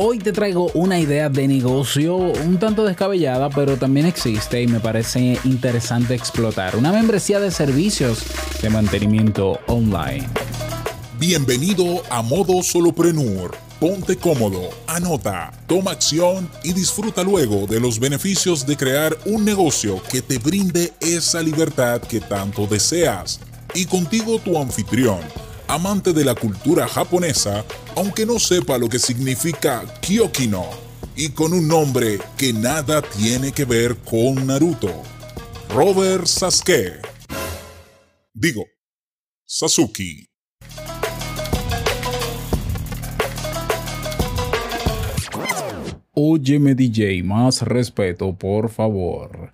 Hoy te traigo una idea de negocio un tanto descabellada, pero también existe y me parece interesante explotar. Una membresía de servicios de mantenimiento online. Bienvenido a Modo Soloprenur. Ponte cómodo, anota, toma acción y disfruta luego de los beneficios de crear un negocio que te brinde esa libertad que tanto deseas. Y contigo tu anfitrión amante de la cultura japonesa, aunque no sepa lo que significa Kyokino, y con un nombre que nada tiene que ver con Naruto. Robert Sasuke. Digo, Sasuke. Óyeme DJ, más respeto, por favor.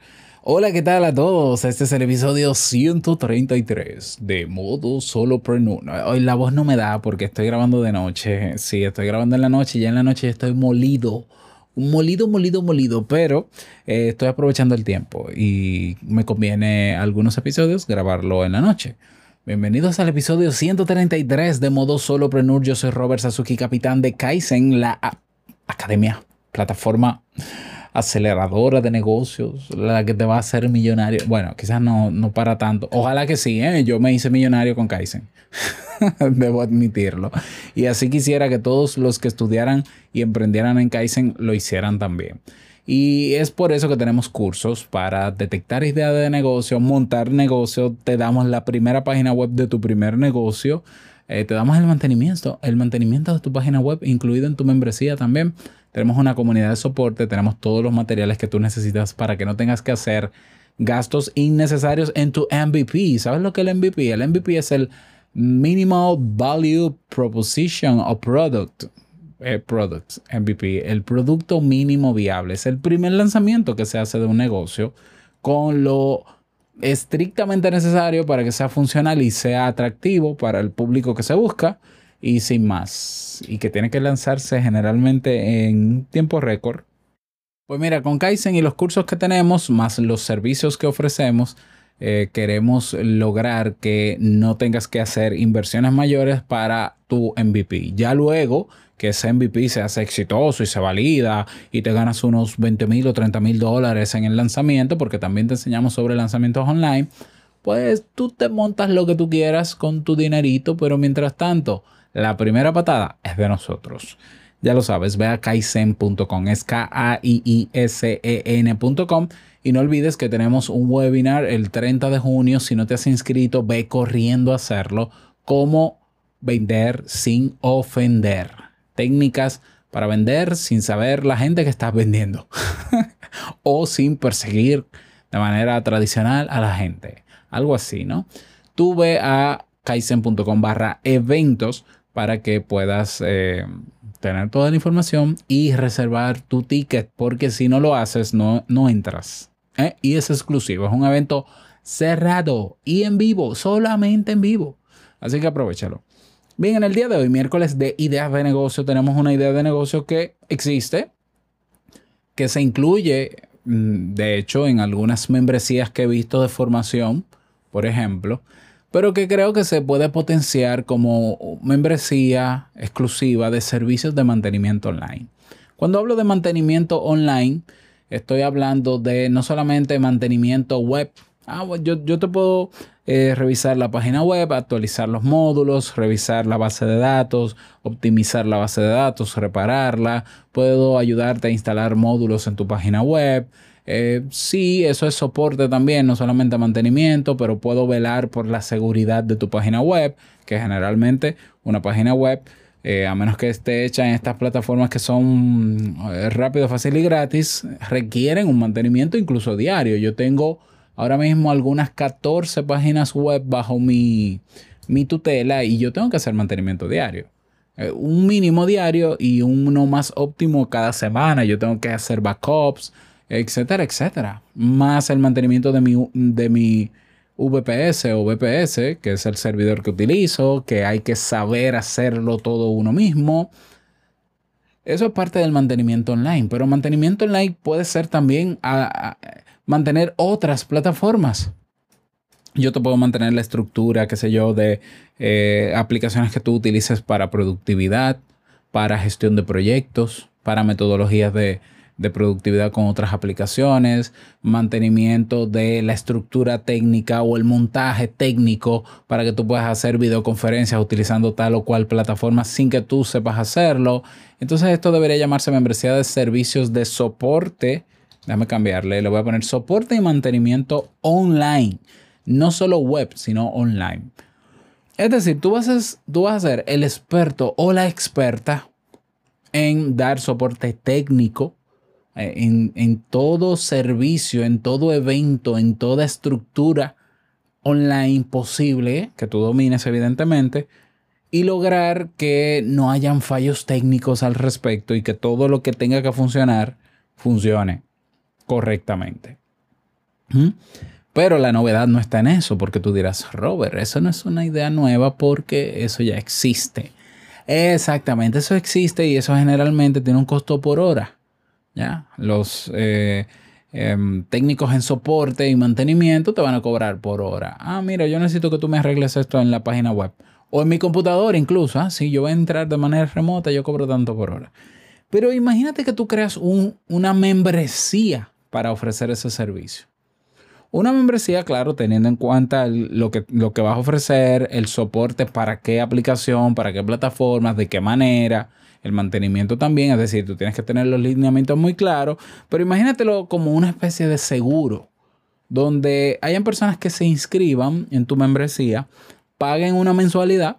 Hola, ¿qué tal a todos? Este es el episodio 133 de Modo Solopreneur. Hoy la voz no me da porque estoy grabando de noche. Sí, estoy grabando en la noche ya en la noche estoy molido. Molido, molido, molido, pero eh, estoy aprovechando el tiempo y me conviene algunos episodios grabarlo en la noche. Bienvenidos al episodio 133 de Modo Solopreneur. Yo soy Robert Sasuki, capitán de Kaizen, la academia, plataforma aceleradora de negocios, la que te va a hacer millonario. Bueno, quizás no, no para tanto. Ojalá que sí, ¿eh? yo me hice millonario con Kaizen. Debo admitirlo. Y así quisiera que todos los que estudiaran y emprendieran en Kaizen lo hicieran también. Y es por eso que tenemos cursos para detectar ideas de negocio, montar negocio. Te damos la primera página web de tu primer negocio. Eh, te damos el mantenimiento, el mantenimiento de tu página web, incluido en tu membresía también. Tenemos una comunidad de soporte, tenemos todos los materiales que tú necesitas para que no tengas que hacer gastos innecesarios en tu MVP. ¿Sabes lo que es el MVP? El MVP es el Minimal Value Proposition o Product. Eh, product, MVP, el producto mínimo viable. Es el primer lanzamiento que se hace de un negocio con lo estrictamente necesario para que sea funcional y sea atractivo para el público que se busca y sin más. Y que tiene que lanzarse generalmente en tiempo récord. Pues mira, con Kaizen y los cursos que tenemos, más los servicios que ofrecemos, eh, queremos lograr que no tengas que hacer inversiones mayores para tu MVP. Ya luego que ese MVP se hace exitoso y se valida y te ganas unos 20 mil o 30 mil dólares en el lanzamiento, porque también te enseñamos sobre lanzamientos online, pues tú te montas lo que tú quieras con tu dinerito, pero mientras tanto, la primera patada es de nosotros. Ya lo sabes, ve a kaizen.com, es K-A-I-I-S-E-N.com y no olvides que tenemos un webinar el 30 de junio. Si no te has inscrito, ve corriendo a hacerlo. Cómo vender sin ofender. Técnicas para vender sin saber la gente que estás vendiendo o sin perseguir de manera tradicional a la gente. Algo así, ¿no? Tú ve a kaizen.com barra eventos para que puedas eh, tener toda la información y reservar tu ticket, porque si no lo haces, no, no entras. ¿eh? Y es exclusivo, es un evento cerrado y en vivo, solamente en vivo. Así que aprovechalo. Bien, en el día de hoy, miércoles de ideas de negocio, tenemos una idea de negocio que existe, que se incluye, mm, de hecho, en algunas membresías que he visto de formación, por ejemplo, pero que creo que se puede potenciar como membresía exclusiva de servicios de mantenimiento online. Cuando hablo de mantenimiento online, estoy hablando de no solamente mantenimiento web. Ah, yo, yo te puedo eh, revisar la página web, actualizar los módulos, revisar la base de datos, optimizar la base de datos, repararla. Puedo ayudarte a instalar módulos en tu página web. Eh, sí, eso es soporte también, no solamente mantenimiento, pero puedo velar por la seguridad de tu página web, que generalmente una página web, eh, a menos que esté hecha en estas plataformas que son eh, rápido, fácil y gratis, requieren un mantenimiento incluso diario. Yo tengo ahora mismo algunas 14 páginas web bajo mi, mi tutela y yo tengo que hacer mantenimiento diario un mínimo diario y uno más óptimo cada semana. Yo tengo que hacer backups, etcétera, etcétera. Más el mantenimiento de mi, de mi VPS o VPS, que es el servidor que utilizo, que hay que saber hacerlo todo uno mismo. Eso es parte del mantenimiento online, pero mantenimiento online puede ser también mantener otras plataformas. Yo te puedo mantener la estructura, qué sé yo, de eh, aplicaciones que tú utilices para productividad, para gestión de proyectos, para metodologías de, de productividad con otras aplicaciones, mantenimiento de la estructura técnica o el montaje técnico para que tú puedas hacer videoconferencias utilizando tal o cual plataforma sin que tú sepas hacerlo. Entonces esto debería llamarse membresía de servicios de soporte. Déjame cambiarle, le voy a poner soporte y mantenimiento online. No solo web, sino online. Es decir, tú vas, a, tú vas a ser el experto o la experta en dar soporte técnico eh, en, todo servicio, en todo evento, en toda estructura online posible, que tú domines evidentemente, y lograr que no hayan fallos técnicos al respecto y que todo lo que tenga que funcionar funcione correctamente. ¿Mm? Pero la novedad no está en eso, porque tú dirás, Robert, eso no es una idea nueva porque eso ya existe. Exactamente, eso existe y eso generalmente tiene un costo por hora. Los eh, em, técnicos en soporte y mantenimiento te van a cobrar por hora. Ah, mira, yo necesito que tú me arregles esto en la página web. O en mi computadora incluso. ¿ah? Si yo voy a entrar de manera remota, yo cobro tanto por hora. Pero imagínate que tú creas una membresía para ofrecer ese servicio. Una membresía, claro, teniendo en cuenta lo, que, lo que vas a ofrecer, el soporte para qué aplicación, para qué plataformas, de qué manera, el mantenimiento también, es decir, tú tienes que tener los lineamientos muy claros, pero imagínatelo como una especie de seguro, donde hayan personas que se inscriban en tu membresía, paguen una mensualidad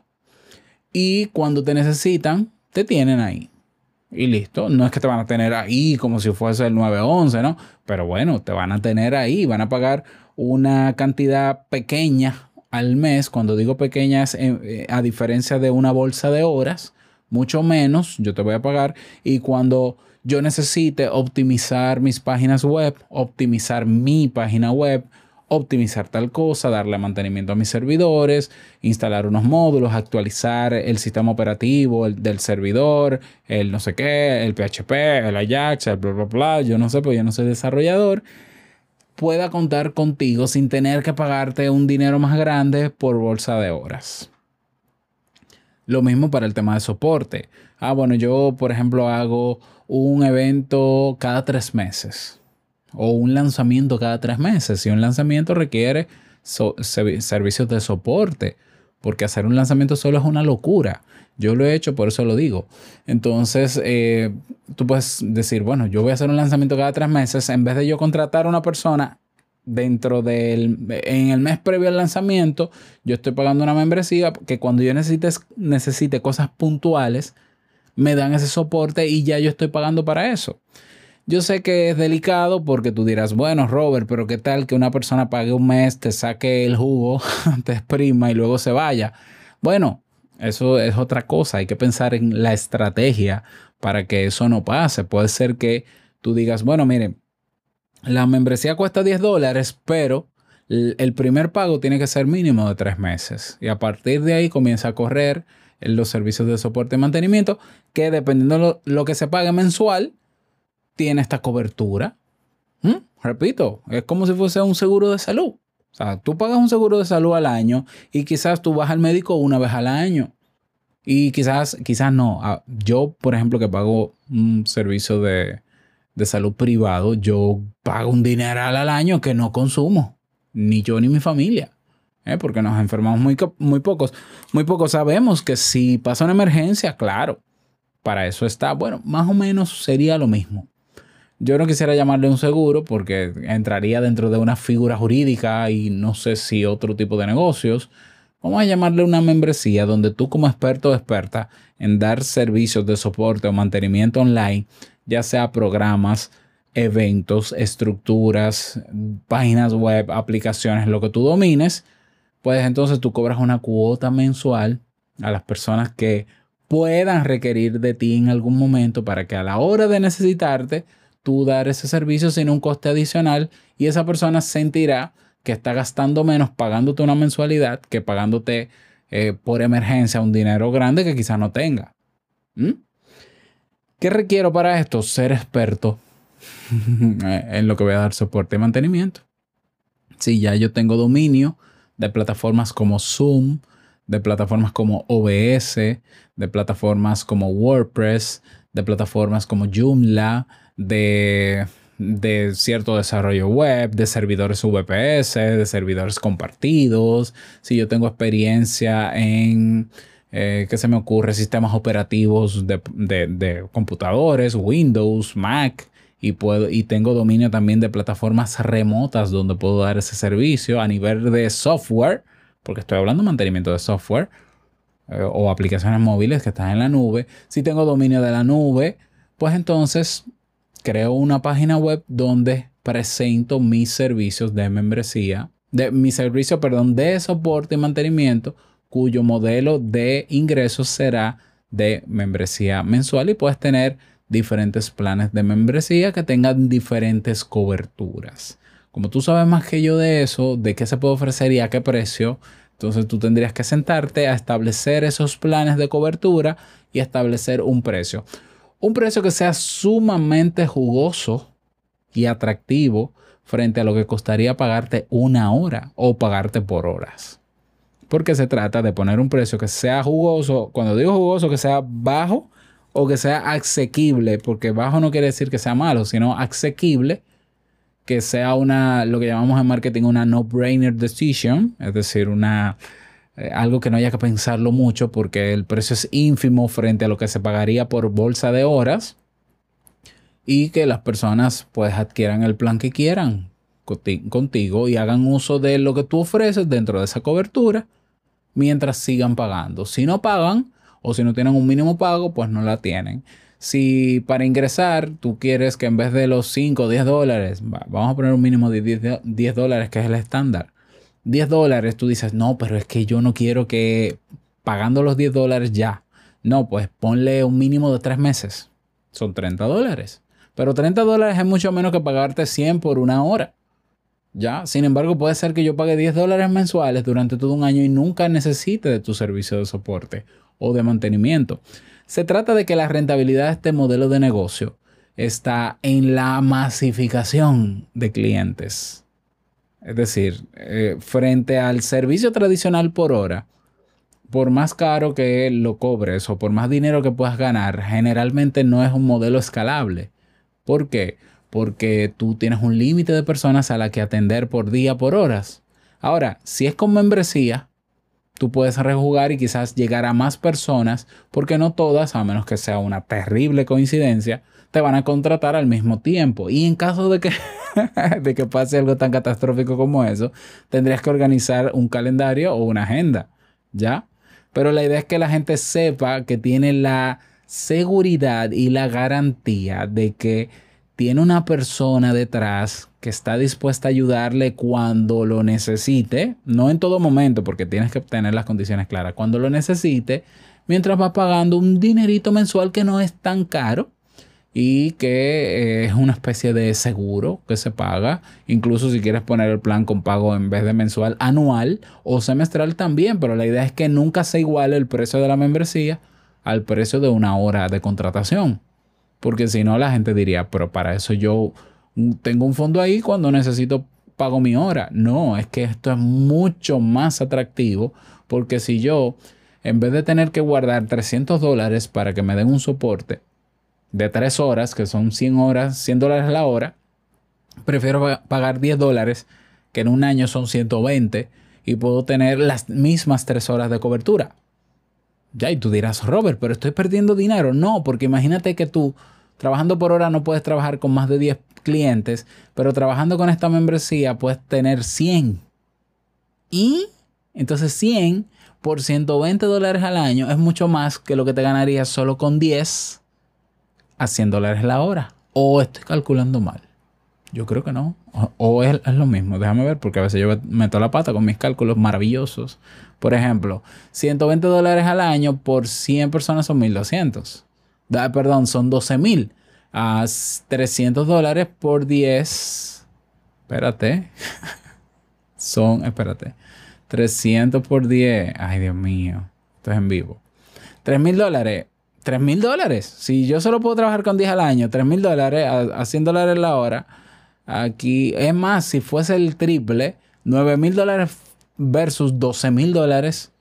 y cuando te necesitan, te tienen ahí. Y listo, no es que te van a tener ahí como si fuese el 911, ¿no? Pero bueno, te van a tener ahí, van a pagar una cantidad pequeña al mes. Cuando digo pequeña es eh, eh, a diferencia de una bolsa de horas, mucho menos yo te voy a pagar y cuando yo necesite optimizar mis páginas web, optimizar mi página web, optimizar tal cosa, darle mantenimiento a mis servidores, instalar unos módulos, actualizar el sistema operativo del servidor, el no sé qué, el PHP, el Ajax, el bla, bla, bla, yo no sé, pues yo no soy desarrollador, pueda contar contigo sin tener que pagarte un dinero más grande por bolsa de horas. Lo mismo para el tema de soporte. Ah, bueno, yo, por ejemplo, hago un evento cada tres meses o un lanzamiento cada tres meses. Y un lanzamiento requiere servicios de soporte, porque hacer un lanzamiento solo es una locura. Yo lo he hecho, por eso lo digo. Entonces, eh, tú puedes decir, bueno, yo voy a hacer un lanzamiento cada tres meses, en vez de yo contratar a una persona dentro del, en el mes previo al lanzamiento, yo estoy pagando una membresía que cuando yo necesite, necesite cosas puntuales, me dan ese soporte y ya yo estoy pagando para eso. Yo sé que es delicado porque tú dirás, bueno, Robert, pero ¿qué tal que una persona pague un mes, te saque el jugo, te exprima y luego se vaya? Bueno, eso es otra cosa. Hay que pensar en la estrategia para que eso no pase. Puede ser que tú digas, bueno, miren, la membresía cuesta 10 dólares, pero el primer pago tiene que ser mínimo de tres meses. Y a partir de ahí comienza a correr los servicios de soporte y mantenimiento, que dependiendo de lo, que se pague mensual, tiene esta cobertura. ¿Mm? Repito, es como si fuese un seguro de salud. O sea, tú pagas un seguro de salud al año y quizás tú vas al médico una vez al año. Y quizás, quizás no. Ah, yo, por ejemplo, que pago un servicio de, de salud privado, yo pago un dineral al año que no consumo, ni yo ni mi familia, ¿eh? porque nos enfermamos muy, muy pocos. Muy pocos sabemos que si pasa una emergencia, claro, para eso está, bueno, más o menos sería lo mismo. Yo no quisiera llamarle un seguro porque entraría dentro de una figura jurídica y no sé si otro tipo de negocios. Vamos a llamarle una membresía donde tú como experto o experta en dar servicios de soporte o mantenimiento online ya sea programas, eventos, estructuras, páginas web, aplicaciones, lo que tú domines, pues entonces tú cobras una cuota mensual a las personas que puedan requerir de ti en algún momento para que a la hora de necesitarte, tú dar ese servicio sin un coste adicional y esa persona sentirá que está gastando menos pagándote una mensualidad que pagándote eh, por emergencia un dinero grande que quizás no tenga. ¿Mm? ¿Qué requiero para esto? Ser experto en lo que voy a dar soporte y mantenimiento. Si ya yo tengo dominio de plataformas como Zoom, de plataformas como OBS, de plataformas como WordPress, de plataformas como Joomla, de, de cierto desarrollo web, de servidores VPS, de servidores compartidos. Si yo tengo experiencia en, eh, ¿qué se me ocurre? Sistemas operativos de, de computadores, Windows, Mac y, puedo, y tengo dominio también de plataformas remotas donde puedo dar ese servicio a nivel de software, porque estoy hablando de mantenimiento de software eh, o aplicaciones móviles que están en la nube. Si tengo dominio de la nube, pues entonces creo una página web donde presento mis servicios de membresía, de mi servicio, perdón, de soporte y mantenimiento, cuyo modelo de ingresos será de membresía mensual y puedes tener diferentes planes de membresía que tengan diferentes coberturas. Como tú sabes más que yo de eso, de qué se puede ofrecer y a qué precio, entonces tú tendrías que sentarte a establecer esos planes de cobertura y establecer un precio. Un precio que sea sumamente jugoso y atractivo frente a lo que costaría pagarte una hora o pagarte por horas. Porque se trata de poner un precio que sea jugoso, cuando digo jugoso, que sea bajo o que sea asequible, porque bajo no quiere decir que sea malo, sino asequible, que sea una, lo que llamamos en marketing una no-brainer decision, es decir, una, eh, algo que no haya que pensarlo mucho porque el precio es ínfimo frente a lo que se pagaría por bolsa de horas y que las personas pues adquieran el plan que quieran contigo y hagan uso de lo que tú ofreces dentro de esa cobertura mientras sigan pagando. Si no pagan, o si no tienen un mínimo pago, pues no la tienen. Si para ingresar tú quieres que en vez de los 5 o 10 dólares, vamos a poner un mínimo de 10, dólares que es el estándar. 10 dólares, tú dices, no, pero es que yo no quiero que pagando los 10 dólares ya. No, pues ponle un mínimo de 3 meses. Son 30 dólares. Pero 30 dólares es mucho menos que pagarte 100 por una hora. ¿Ya? Sin embargo, puede ser que yo pague 10 dólares mensuales durante todo un año y nunca necesite de tu servicio de soporte o de mantenimiento. Se trata de que la rentabilidad de este modelo de negocio está en la masificación de clientes. Es decir, eh, frente al servicio tradicional por hora, por más caro que lo cobres o por más dinero que puedas ganar, generalmente no es un modelo escalable. ¿Por qué? Porque tú tienes un límite de personas a la que atender por día, por horas. Ahora, si es con membresía, tú puedes rejugar y quizás llegar a más personas, porque no todas, a menos que sea una terrible coincidencia, te van a contratar al mismo tiempo. Y en caso de que, de que pase algo tan catastrófico como eso, tendrías que organizar un calendario o una agenda, ¿ya? Pero la idea es que la gente sepa que tiene la seguridad y la garantía de que tiene una persona detrás que está dispuesta a ayudarle cuando lo necesite, no en todo momento, porque tienes que tener las condiciones claras, cuando lo necesite, mientras va pagando un dinerito mensual que no es tan caro y que eh, es una especie de seguro que se paga, incluso si quieres poner el plan con pago en vez de mensual, anual o semestral también, pero la idea es que nunca se iguale el precio de la membresía al precio de una hora de contratación. Porque si no, la gente diría, pero para eso yo tengo un fondo ahí cuando necesito pago mi hora. No, es que esto es mucho más atractivo porque si yo, en vez de tener que guardar 300 dólares para que me den un soporte de 3 horas, que son 100 horas, 100 dólares la hora, prefiero pagar 10 dólares, que en un año son 120, y puedo tener las mismas 3 horas de cobertura. Ya, y tú dirás, Robert, pero estoy perdiendo dinero. No, porque imagínate que tú Trabajando por hora no puedes trabajar con más de 10 clientes, pero trabajando con esta membresía puedes tener 100. Y entonces 100 por 120 dólares al año es mucho más que lo que te ganarías solo con 10 a 100 dólares la hora. O estoy calculando mal. Yo creo que no. O, es, es, lo mismo. Déjame ver porque a veces yo meto la pata con mis cálculos maravillosos. Por ejemplo, 120 dólares al año por 100 personas son 1200 perdón, son 12 mil. A 300 dólares por 10. Espérate. son, espérate. 300 por 10. Ay, Dios mío. Esto es en vivo. 3 mil dólares. 3 mil dólares. Si yo solo puedo trabajar con 10 al año, 3 mil dólares a, 100 dólares la hora. Aquí, es más, si fuese el triple, 9 mil dólares versus 12 mil dólares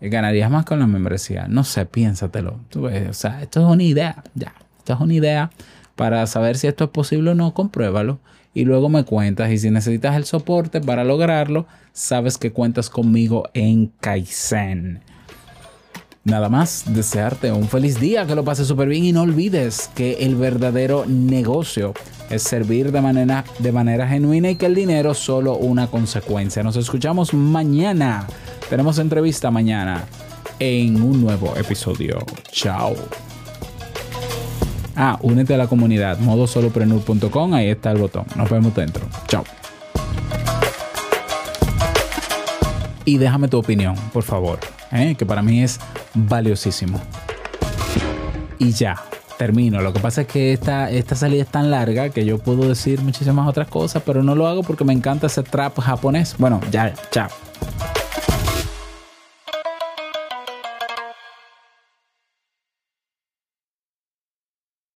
ganarías más con la membresía. No sé, piénsatelo. o sea, esto es una idea. Ya. Esta es una idea para saber si esto es posible o no, compruébalo y luego me cuentas. Y si necesitas el soporte para lograrlo, sabes que cuentas conmigo en Kaizen. Nada más, desearte un feliz día, que lo pases súper bien y no olvides que el verdadero negocio es servir de manera, de manera genuina y que el dinero es solo una consecuencia. Nos escuchamos mañana. Tenemos entrevista mañana en un nuevo episodio. Chao. Ah, únete a la comunidad, modosoloprenur.com, ahí está el botón. Nos vemos dentro. Chao. Y déjame tu opinión, por favor, ¿eh? que para mí es valiosísimo. Y ya, termino. Lo que pasa es que esta, esta salida es tan larga que yo puedo decir muchísimas otras cosas, pero no lo hago porque me encanta ese trap japonés. Bueno, ya, chao.